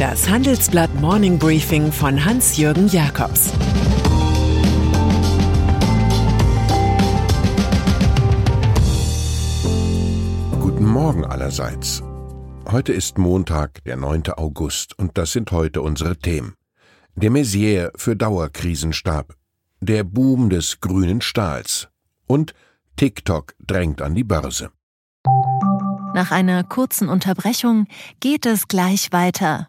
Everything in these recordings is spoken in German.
Das Handelsblatt Morning Briefing von Hans-Jürgen Jakobs Guten Morgen allerseits. Heute ist Montag, der 9. August, und das sind heute unsere Themen. Der Messier für Dauerkrisenstab, der Boom des grünen Stahls und TikTok drängt an die Börse. Nach einer kurzen Unterbrechung geht es gleich weiter.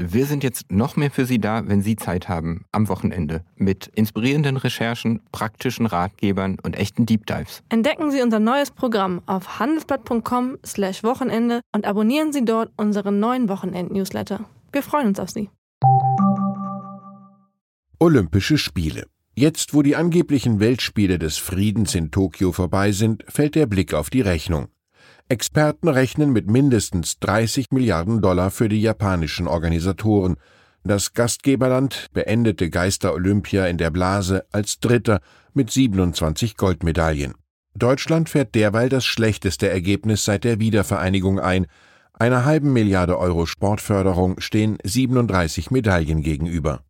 Wir sind jetzt noch mehr für Sie da, wenn Sie Zeit haben, am Wochenende, mit inspirierenden Recherchen, praktischen Ratgebern und echten Deep Dives. Entdecken Sie unser neues Programm auf handelsblatt.com/slash Wochenende und abonnieren Sie dort unseren neuen Wochenend-Newsletter. Wir freuen uns auf Sie. Olympische Spiele. Jetzt, wo die angeblichen Weltspiele des Friedens in Tokio vorbei sind, fällt der Blick auf die Rechnung. Experten rechnen mit mindestens 30 Milliarden Dollar für die japanischen Organisatoren. Das Gastgeberland beendete Geister Olympia in der Blase als Dritter mit 27 Goldmedaillen. Deutschland fährt derweil das schlechteste Ergebnis seit der Wiedervereinigung ein. Einer halben Milliarde Euro Sportförderung stehen 37 Medaillen gegenüber.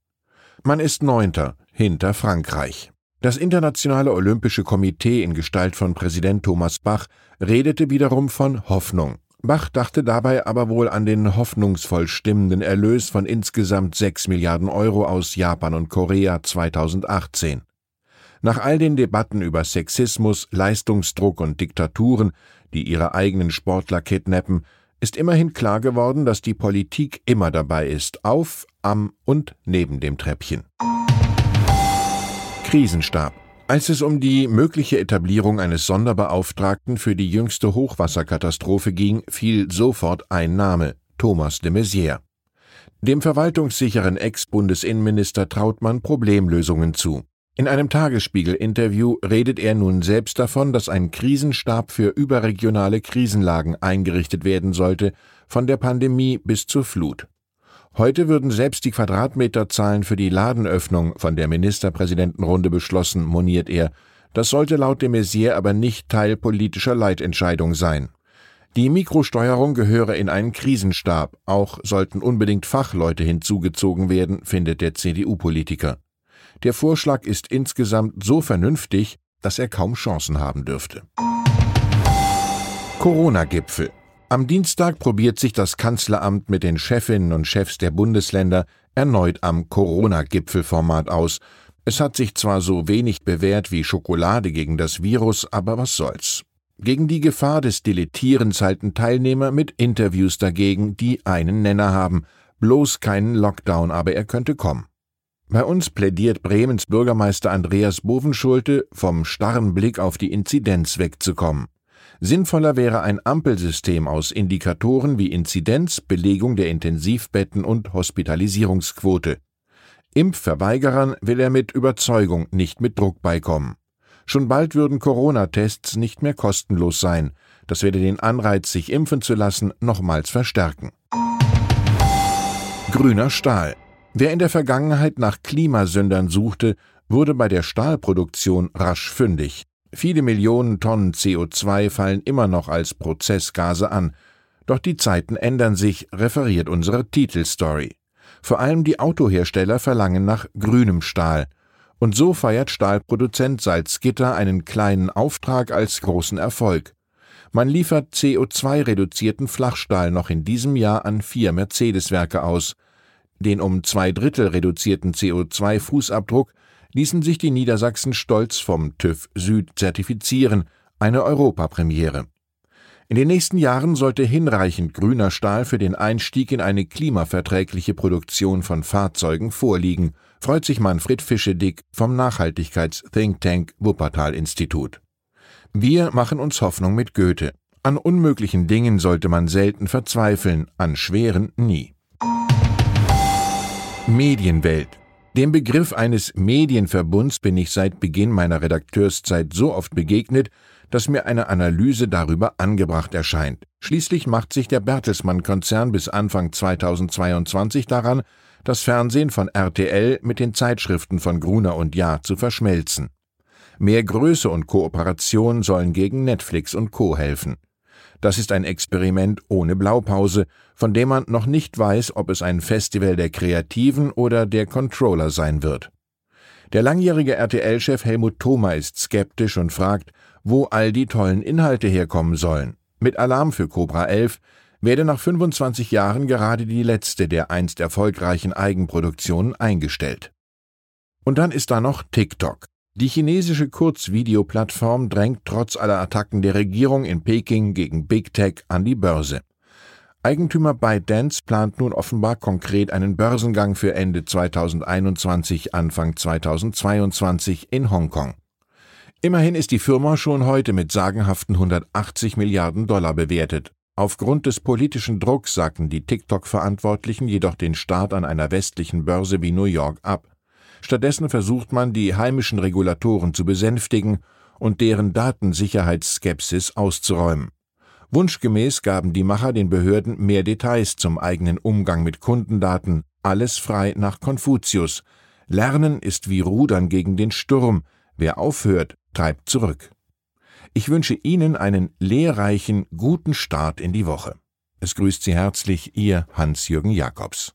Man ist Neunter hinter Frankreich. Das Internationale Olympische Komitee in Gestalt von Präsident Thomas Bach redete wiederum von Hoffnung. Bach dachte dabei aber wohl an den hoffnungsvoll stimmenden Erlös von insgesamt 6 Milliarden Euro aus Japan und Korea 2018. Nach all den Debatten über Sexismus, Leistungsdruck und Diktaturen, die ihre eigenen Sportler kidnappen, ist immerhin klar geworden, dass die Politik immer dabei ist, auf, am und neben dem Treppchen. Krisenstab. Als es um die mögliche Etablierung eines Sonderbeauftragten für die jüngste Hochwasserkatastrophe ging, fiel sofort ein Name Thomas de Maizière. Dem verwaltungssicheren Ex-Bundesinnenminister traut man Problemlösungen zu. In einem Tagesspiegel-Interview redet er nun selbst davon, dass ein Krisenstab für überregionale Krisenlagen eingerichtet werden sollte, von der Pandemie bis zur Flut. Heute würden selbst die Quadratmeterzahlen für die Ladenöffnung von der Ministerpräsidentenrunde beschlossen, moniert er. Das sollte laut de Maizière aber nicht Teil politischer Leitentscheidung sein. Die Mikrosteuerung gehöre in einen Krisenstab, auch sollten unbedingt Fachleute hinzugezogen werden, findet der CDU-Politiker. Der Vorschlag ist insgesamt so vernünftig, dass er kaum Chancen haben dürfte. Corona-Gipfel. Am Dienstag probiert sich das Kanzleramt mit den Chefinnen und Chefs der Bundesländer erneut am Corona-Gipfelformat aus. Es hat sich zwar so wenig bewährt wie Schokolade gegen das Virus, aber was soll's. Gegen die Gefahr des Dilettierens halten Teilnehmer mit Interviews dagegen, die einen Nenner haben. Bloß keinen Lockdown, aber er könnte kommen. Bei uns plädiert Bremens Bürgermeister Andreas Bovenschulte, vom starren Blick auf die Inzidenz wegzukommen. Sinnvoller wäre ein Ampelsystem aus Indikatoren wie Inzidenz, Belegung der Intensivbetten und Hospitalisierungsquote. Impfverweigerern will er mit Überzeugung, nicht mit Druck beikommen. Schon bald würden Corona-Tests nicht mehr kostenlos sein. Das werde den Anreiz, sich impfen zu lassen, nochmals verstärken. Grüner Stahl. Wer in der Vergangenheit nach Klimasündern suchte, wurde bei der Stahlproduktion rasch fündig. Viele Millionen Tonnen CO2 fallen immer noch als Prozessgase an. Doch die Zeiten ändern sich, referiert unsere Titelstory. Vor allem die Autohersteller verlangen nach grünem Stahl. Und so feiert Stahlproduzent Salzgitter einen kleinen Auftrag als großen Erfolg. Man liefert CO2-reduzierten Flachstahl noch in diesem Jahr an vier Mercedes-Werke aus. Den um zwei Drittel reduzierten CO2-Fußabdruck ließen sich die Niedersachsen stolz vom TÜV Süd zertifizieren, eine Europapremiere. In den nächsten Jahren sollte hinreichend grüner Stahl für den Einstieg in eine klimaverträgliche Produktion von Fahrzeugen vorliegen, freut sich Manfred Fischedick vom Nachhaltigkeits-Think Tank Wuppertal Institut. Wir machen uns Hoffnung mit Goethe. An unmöglichen Dingen sollte man selten verzweifeln, an schweren nie. Medienwelt Dem Begriff eines Medienverbunds bin ich seit Beginn meiner Redakteurszeit so oft begegnet, dass mir eine Analyse darüber angebracht erscheint. Schließlich macht sich der Bertelsmann-Konzern bis Anfang 2022 daran, das Fernsehen von RTL mit den Zeitschriften von Gruner und Jahr zu verschmelzen. Mehr Größe und Kooperation sollen gegen Netflix und Co. helfen. Das ist ein Experiment ohne Blaupause, von dem man noch nicht weiß, ob es ein Festival der Kreativen oder der Controller sein wird. Der langjährige RTL-Chef Helmut Thoma ist skeptisch und fragt, wo all die tollen Inhalte herkommen sollen. Mit Alarm für Cobra 11 werde nach 25 Jahren gerade die letzte der einst erfolgreichen Eigenproduktionen eingestellt. Und dann ist da noch TikTok. Die chinesische Kurzvideoplattform drängt trotz aller Attacken der Regierung in Peking gegen Big Tech an die Börse. Eigentümer ByteDance plant nun offenbar konkret einen Börsengang für Ende 2021, Anfang 2022 in Hongkong. Immerhin ist die Firma schon heute mit sagenhaften 180 Milliarden Dollar bewertet. Aufgrund des politischen Drucks sagten die TikTok-Verantwortlichen jedoch den Start an einer westlichen Börse wie New York ab. Stattdessen versucht man, die heimischen Regulatoren zu besänftigen und deren Datensicherheitsskepsis auszuräumen. Wunschgemäß gaben die Macher den Behörden mehr Details zum eigenen Umgang mit Kundendaten, alles frei nach Konfuzius. Lernen ist wie Rudern gegen den Sturm, wer aufhört, treibt zurück. Ich wünsche Ihnen einen lehrreichen, guten Start in die Woche. Es grüßt Sie herzlich Ihr Hans-Jürgen Jakobs.